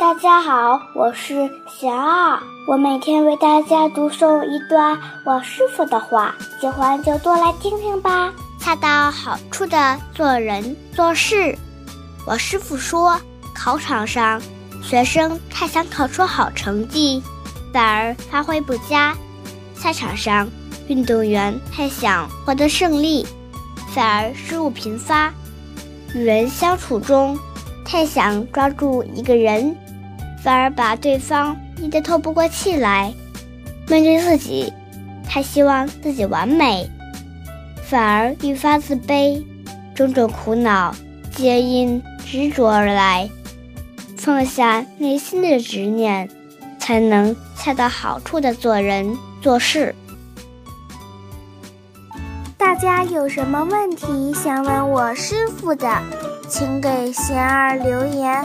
大家好，我是贤二，我每天为大家读诵一段我师傅的话，喜欢就多来听听吧。恰到好处的做人做事。我师傅说，考场上学生太想考出好成绩，反而发挥不佳；赛场上运动员太想获得胜利，反而失误频发；与人相处中太想抓住一个人。反而把对方逼得透不过气来，面对自己，太希望自己完美，反而愈发自卑，种种苦恼皆因执着而来。放下内心的执念，才能恰到好处的做人做事。大家有什么问题想问我师傅的，请给贤儿留言。